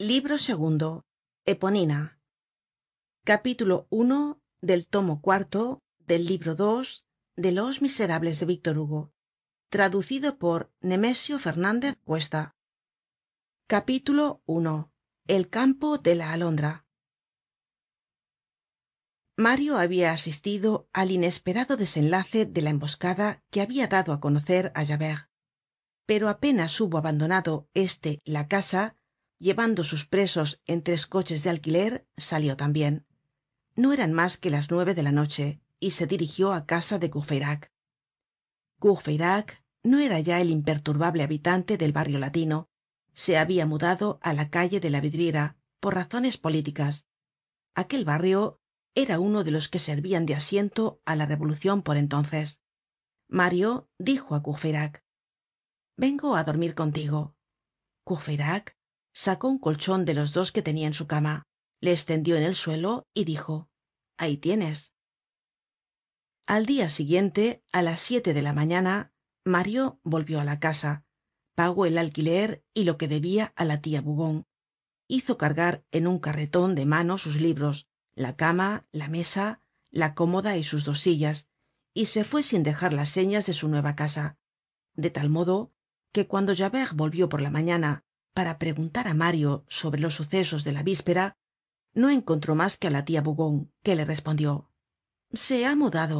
libro segundo eponina. Capítulo i del tomo cuarto del libro dos de los miserables de víctor hugo traducido por nemesio fernandez cuesta. Capítulo i el campo de la alondra. Mario habia asistido al inesperado desenlace de la emboscada que habia dado á conocer á javert pero apenas hubo abandonado este la casa llevando sus presos en tres coches de alquiler salió tambien no eran mas que las nueve de la noche y se dirigió á casa de courfeyrac. Courfeyrac no era ya el imperturbable habitante del barrio latino. Se habia mudado á la calle de la vidriera por razones políticas. Aquel barrio era uno de los que servian de asiento á la revolucion por entonces. Mario dijo á courfeyrac vengo á dormir contigo sacó un colchon de los dos que tenia en su cama le estendió en el suelo y dijo ahí tienes al dia siguiente á las siete de la mañana mario volvió á la casa pagó el alquiler y lo que debia á la tia bougon hizo cargar en un carreton de mano sus libros la cama la mesa la cómoda y sus dos sillas y se fue sin dejar las señas de su nueva casa de tal modo que cuando javert volvió por la mañana para preguntar á mario sobre los sucesos de la víspera no encontró mas que á la tia bougon que le respondió se ha mudado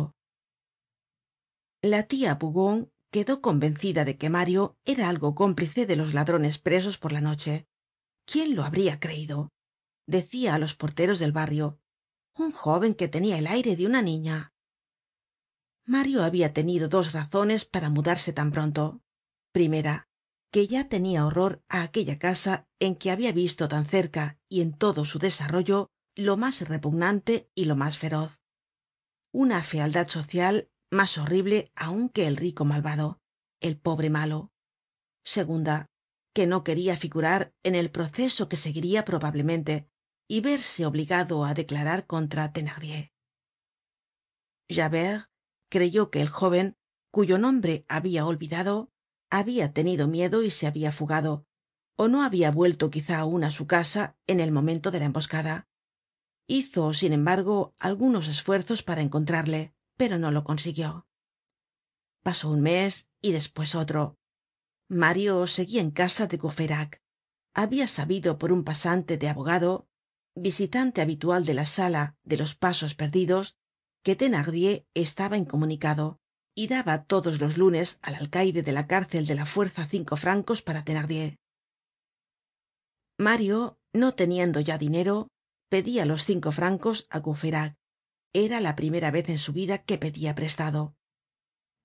la tia bougon quedó convencida de que mario era algo cómplice de los ladrones presos por la noche. Quién lo habria creido decia á los porteros del barrio un jóven que tenia el aire de una niña mario habia tenido dos razones para mudarse tan pronto. Primera que ya tenia horror á aquella casa en que habia visto tan cerca y en todo su desarrollo lo mas repugnante y lo mas feroz. Una fealdad social mas horrible aun que el rico malvado el pobre malo. Segunda que no queria figurar en el proceso que seguiria probablemente y verse obligado á declarar contra thenardier. Javert creyó que el jóven cuyo nombre habia olvidado habia tenido miedo y se habia fugado ó no habia vuelto quizá aun á su casa en el momento de la emboscada. Hizo sin embargo algunos esfuerzos para encontrarle pero no lo consiguió. Pasó un mes y despues otro. Mario seguia en casa de courfeyrac. Habia sabido por un pasante de abogado visitante habitual de la sala de los pasos perdidos que thenardier estaba incomunicado y daba todos los lunes al alcaide de la cárcel de la fuerza cinco francos para thenardier. Mario no teniendo ya dinero pedia los cinco francos á courfeyrac. Era la primera vez en su vida que pedia prestado.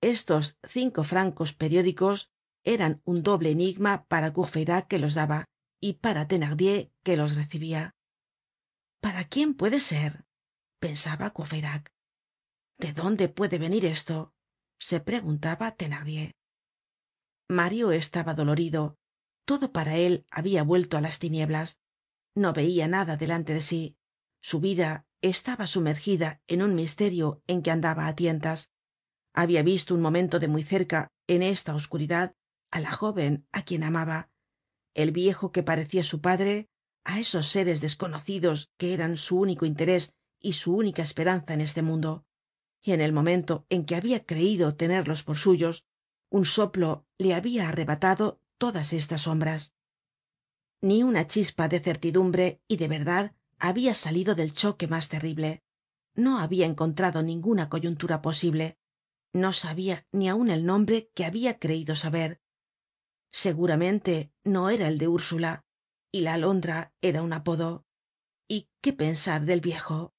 Estos cinco francos periódicos eran un doble enigma para courfeyrac que los daba y para thenardier que los recibia para quién puede ser pensaba courfeyrac. De dónde puede venir esto se preguntaba thenardier. Mario estaba dolorido. Todo para él habia vuelto á las tinieblas. No veia nada delante de sí. Su vida estaba sumergida en un misterio en que andaba á tientas. Habia visto un momento de muy cerca en esta oscuridad á la jóven á quien amaba. El viejo que parecia su padre á esos seres desconocidos que eran su único interés y su única esperanza en este mundo y en el momento en que habia creido tenerlos por suyos un soplo le habia arrebatado todas estas sombras. Ni una chispa de certidumbre y de verdad habia salido del choque mas terrible. No habia encontrado ninguna coyuntura posible. No sabia ni aun el nombre que habia creido saber. Seguramente no era el de ursula y la alondra era un apodo. Y qué pensar del viejo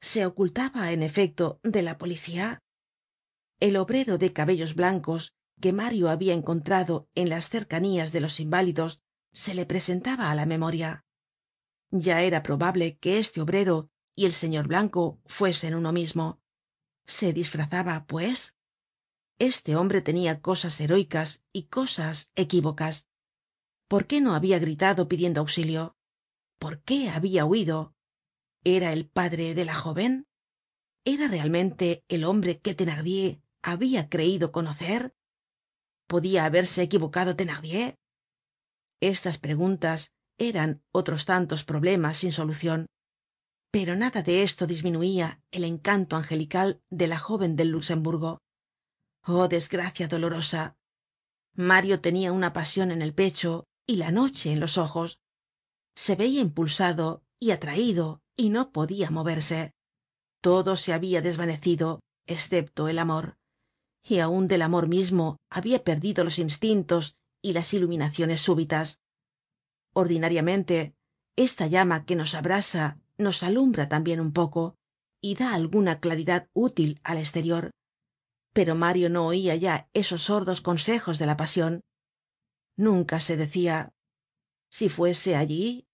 se ocultaba en efecto de la policía. El obrero de cabellos blancos que mario habia encontrado en las cercanías de los inválidos se le presentaba á la memoria. Ya era probable que este obrero y el señor blanco fuesen uno mismo. Se disfrazaba pues este hombre tenia cosas heroicas y cosas equívocas. Por qué no habia gritado pidiendo auxilio por qué habia huido era el padre de la joven era realmente el hombre que thenardier habia creido conocer podia haberse equivocado thenardier estas preguntas eran otros tantos problemas sin solucion pero nada de esto disminuia el encanto angelical de la jóven del luxemburgo. Oh desgracia dolorosa. Mario tenia una pasion en el pecho y la noche en los ojos. Se veia impulsado y atraido y no podia moverse. Todo se habia desvanecido escepto el amor. Y aun del amor mismo habia perdido los instintos y las iluminaciones súbitas. Ordinariamente esta llama que nos abrasa nos alumbra tambien un poco y da alguna claridad útil al esterior pero mario no oia ya esos sordos consejos de la pasion nunca se decia si fuese allí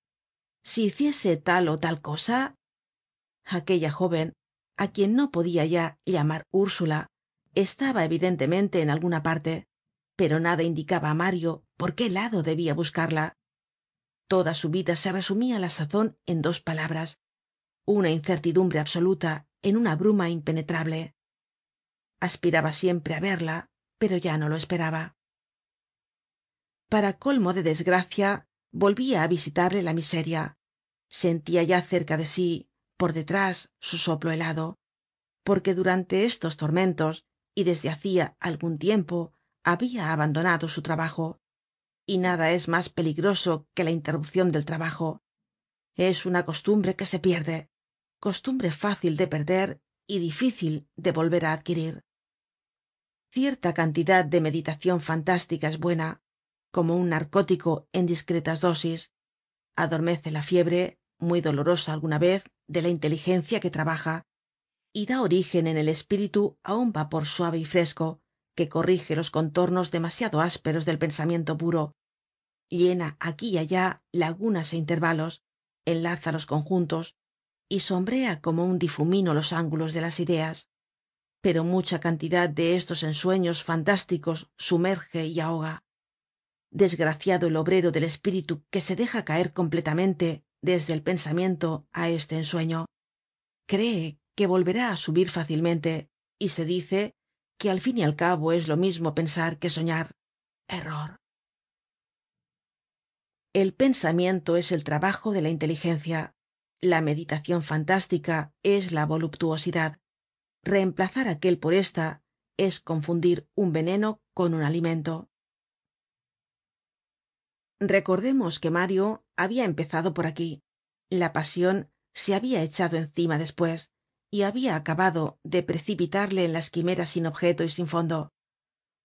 si hiciese tal ó tal cosa. Aquella jóven á quien no podia ya llamar ursula estaba evidentemente en alguna parte pero nada indicaba á mario por qué lado debia buscarla. Toda su vida se resumia á la sazon en dos palabras una incertidumbre absoluta en una bruma impenetrable. Aspiraba siempre á verla pero ya no lo esperaba. Para colmo de desgracia volvia á visitarle la miseria. Sentia ya cerca de sí por detrás su soplo helado. Porque durante estos tormentos y desde hacia algun tiempo habia abandonado su trabajo. Y nada es mas peligroso que la interrupcion del trabajo. Es una costumbre que se pierde. Costumbre fácil de perder y difícil de volver á adquirir. Cierta cantidad de meditacion fantástica es buena como un narcótico en discretas dosis. Adormece la fiebre muy dolorosa alguna vez de la inteligencia que trabaja y da origen en el espíritu á un vapor suave y fresco que corrige los contornos demasiado ásperos del pensamiento puro. Llena aquí y allá lagunas é intervalos enlaza los conjuntos y sombrea como un difumino los ángulos de las ideas. Pero mucha cantidad de estos ensueños fantásticos sumerge y ahoga desgraciado el obrero del espíritu que se deja caer completamente desde el pensamiento á este ensueño. Cree que volverá á subir fácilmente y se dice que al fin y al cabo es lo mismo pensar que soñar. Error. El pensamiento es el trabajo de la inteligencia. La meditacion fantástica es la voluptuosidad. Reemplazar aquel por esta es confundir un veneno con un alimento recordemos que mario habia empezado por aquí. La pasion se habia echado encima despues y habia acabado de precipitarle en las quimeras sin objeto y sin fondo.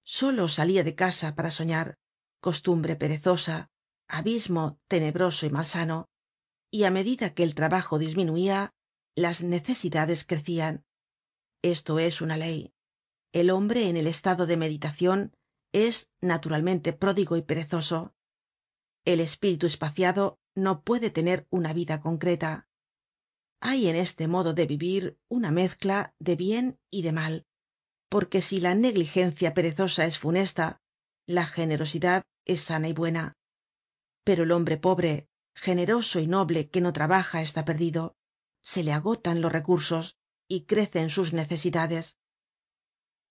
Solo salia de casa para soñar. Costumbre perezosa abismo tenebroso y malsano. Y á medida que el trabajo disminuia las necesidades crecian esto es una ley. El hombre en el estado de meditacion es naturalmente pródigo y perezoso el espíritu espaciado no puede tener una vida concreta. Hay en este modo de vivir una mezcla de bien y de mal porque si la negligencia perezosa es funesta la generosidad es sana y buena. Pero el hombre pobre generoso y noble que no trabaja está perdido se le agotan los recursos y crecen sus necesidades.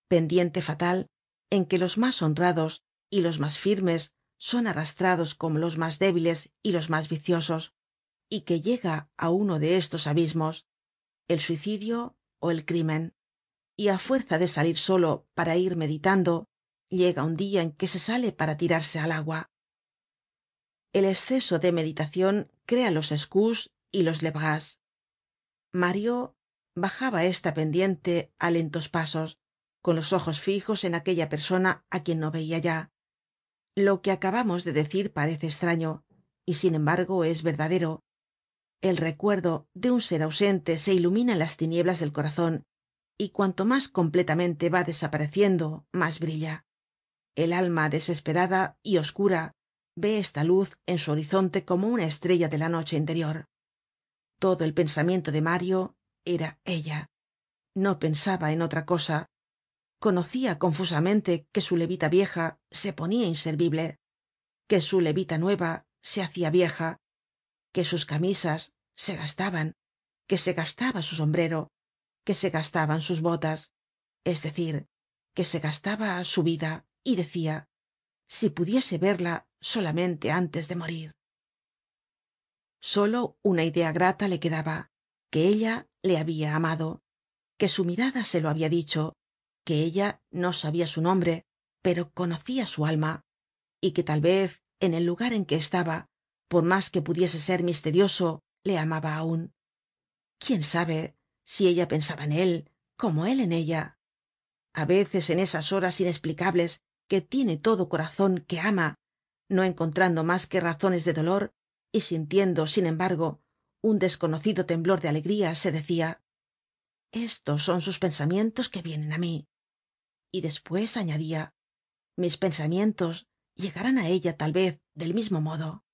Pendiente fatal en que los mas honrados y los mas firmes son arrastrados como los mas débiles y los mas viciosos y que llega á uno de estos abismos el suicidio ó el crimen. Y á fuerza de salir solo para ir meditando llega un dia en que se sale para tirarse al agua. El esceso de meditacion crea los escousse y los lebras mario bajaba esta pendiente á lentos pasos con los ojos fijos en aquella persona á quien no veia ya lo que acabamos de decir parece estraño y sin embargo es verdadero. El recuerdo de un ser ausente se ilumina en las tinieblas del corazon y cuanto mas completamente va desapareciendo mas brilla. El alma desesperada y oscura ve esta luz en su horizonte como una estrella de la noche interior. Todo el pensamiento de mario era ella. No pensaba en otra cosa conocia confusamente que su levita vieja se ponia inservible que su levita nueva se hacia vieja que sus camisas se gastaban que se gastaba su sombrero que se gastaban sus botas es decir que se gastaba su vida y decia si pudiese verla solamente antes de morir solo una idea grata le quedaba que ella le habia amado que su mirada se lo habia dicho que ella no sabia su nombre pero conocia su alma y que tal vez en el lugar en que estaba por mas que pudiese ser misterioso le amaba aun quién sabe si ella pensaba en él como él en ella a veces en esas horas inexplicables que tiene todo corazon que ama no encontrando mas que razones de dolor y sintiendo sin embargo un desconocido temblor de alegría se decia estos son sus pensamientos que vienen á mí y despues añadia mis pensamientos llegarán á ella tal vez del mismo modo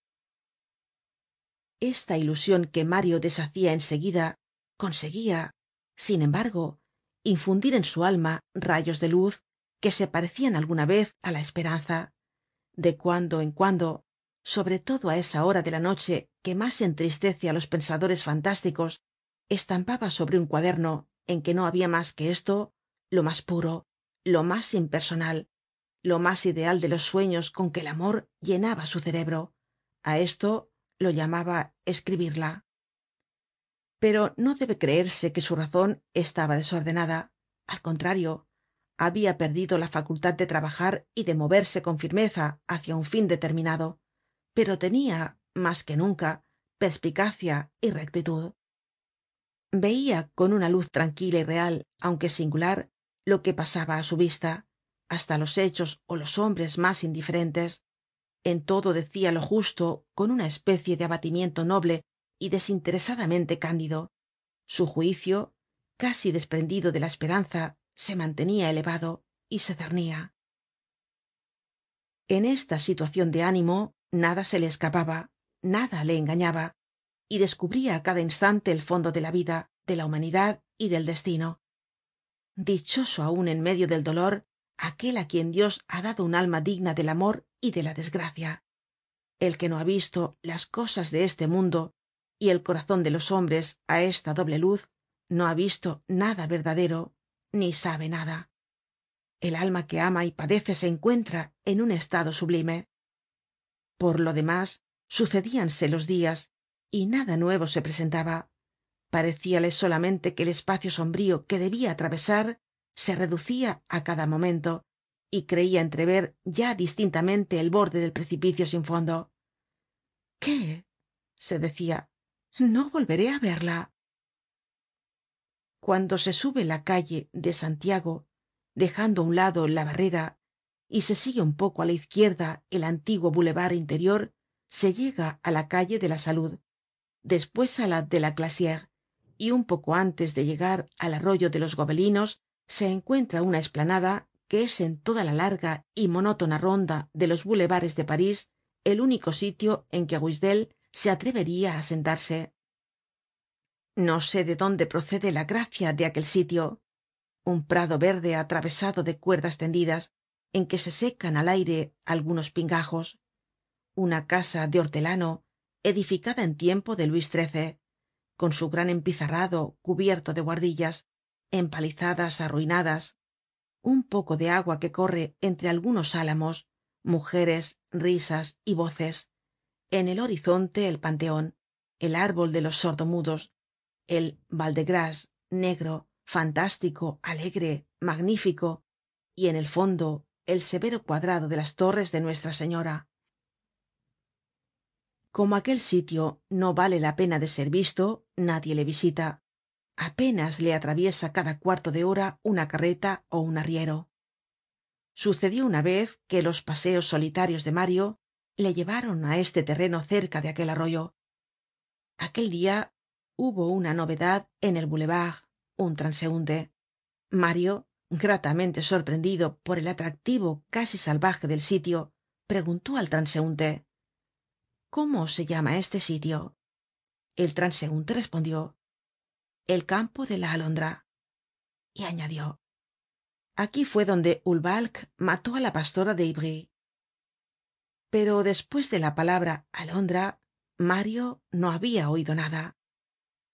esta ilusion que mario deshacia en seguida conseguia sin embargo infundir en su alma rayos de luz que se parecian alguna vez á la esperanza de cuando en cuando sobre todo á esa hora de la noche que mas entristece á los pensadores fantásticos estampaba sobre un cuaderno en que no habia mas que esto lo mas puro lo mas impersonal lo mas ideal de los sueños con que el amor llenaba su cerebro. A esto lo llamaba escribirla. Pero no debe creerse que su razon estaba desordenada. Al contrario habia perdido la facultad de trabajar y de moverse con firmeza hácia un fin determinado pero tenia mas que nunca perspicacia y rectitud. Veia con una luz tranquila y real aunque singular lo que pasaba á su vista hasta los hechos ó los hombres mas indiferentes. En todo decia lo justo con una especie de abatimiento noble y desinteresadamente cándido. Su juicio casi desprendido de la esperanza se mantenia elevado y se cernia en esta situacion de ánimo nada se le escapaba nada le engañaba y descubria á cada instante el fondo de la vida de la humanidad y del destino dichoso aun en medio del dolor aquel á quien dios ha dado un alma digna del amor y de la desgracia. El que no ha visto las cosas de este mundo y el corazon de los hombres á esta doble luz no ha visto nada verdadero ni sabe nada. El alma que ama y padece se encuentra en un estado sublime. Por lo demás sucedíanse los dias y nada nuevo se presentaba parecíale solamente que el espacio sombrío que debia atravesar se reducia á cada momento y creia entrever ya distintamente el borde del precipicio sin fondo. Qué se decia no volveré á verla cuando se sube la calle de santiago dejando á un lado la barrera y se sigue un poco á la izquierda el antiguo boulevard interior se llega á la calle de la salud despues á la de la y un poco antes de llegar al arroyo de los gobelinos se encuentra una esplanada que es en toda la larga y monótona ronda de los boulevares de parís el único sitio en que ruisdael se atreveria á sentarse. No sé de dónde procede la gracia de aquel sitio. Un prado verde atravesado de cuerdas tendidas en que se secan al aire algunos pingajos. Una casa de hortelano edificada en tiempo de luis con su gran empizarrado cubierto de buhardillas empalizadas arruinadas un poco de agua que corre entre algunos álamos mujeres risas y voces. En el horizonte el panteon el árbol de los sordomudos el val de grace negro fantástico alegre magnífico y en el fondo el severo cuadrado de las torres de nuestra señora como aquel sitio no vale la pena de ser visto nadie le visita. Apenas le atraviesa cada cuarto de hora una carreta ó un arriero. Sucedió una vez que los paseos solitarios de mario le llevaron á este terreno cerca de aquel arroyo. Aquel dia hubo una novedad en el boulevard un transeunte mario gratamente sorprendido por el atractivo casi salvaje del sitio preguntó al transeunte cómo se llama este sitio el transeunte respondió el campo de la alondra y añadió aquí fue donde ulbalk mató á la pastora de ivry pero despues de la palabra alondra mario no habia oido nada.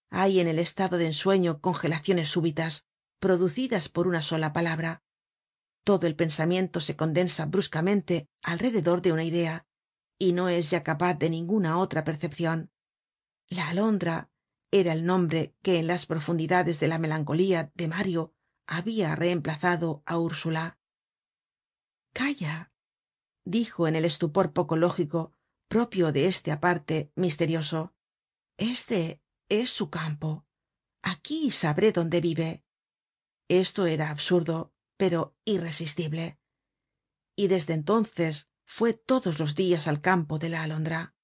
Hay en el estado de ensueño congelaciones súbitas producidas por una sola palabra. Todo el pensamiento se condensa bruscamente alrededor de una idea y no es ya capaz de ninguna otra percepcion la alondra era el nombre que en las profundidades de la melancolía de mario habia reemplazado á ursula calla dijo en el estupor poco lógico propio de este aparte misterioso. Este es su campo. Aquí sabré dónde vive esto era absurdo pero irresistible. Y desde entonces fue todos los dias al campo de la alondra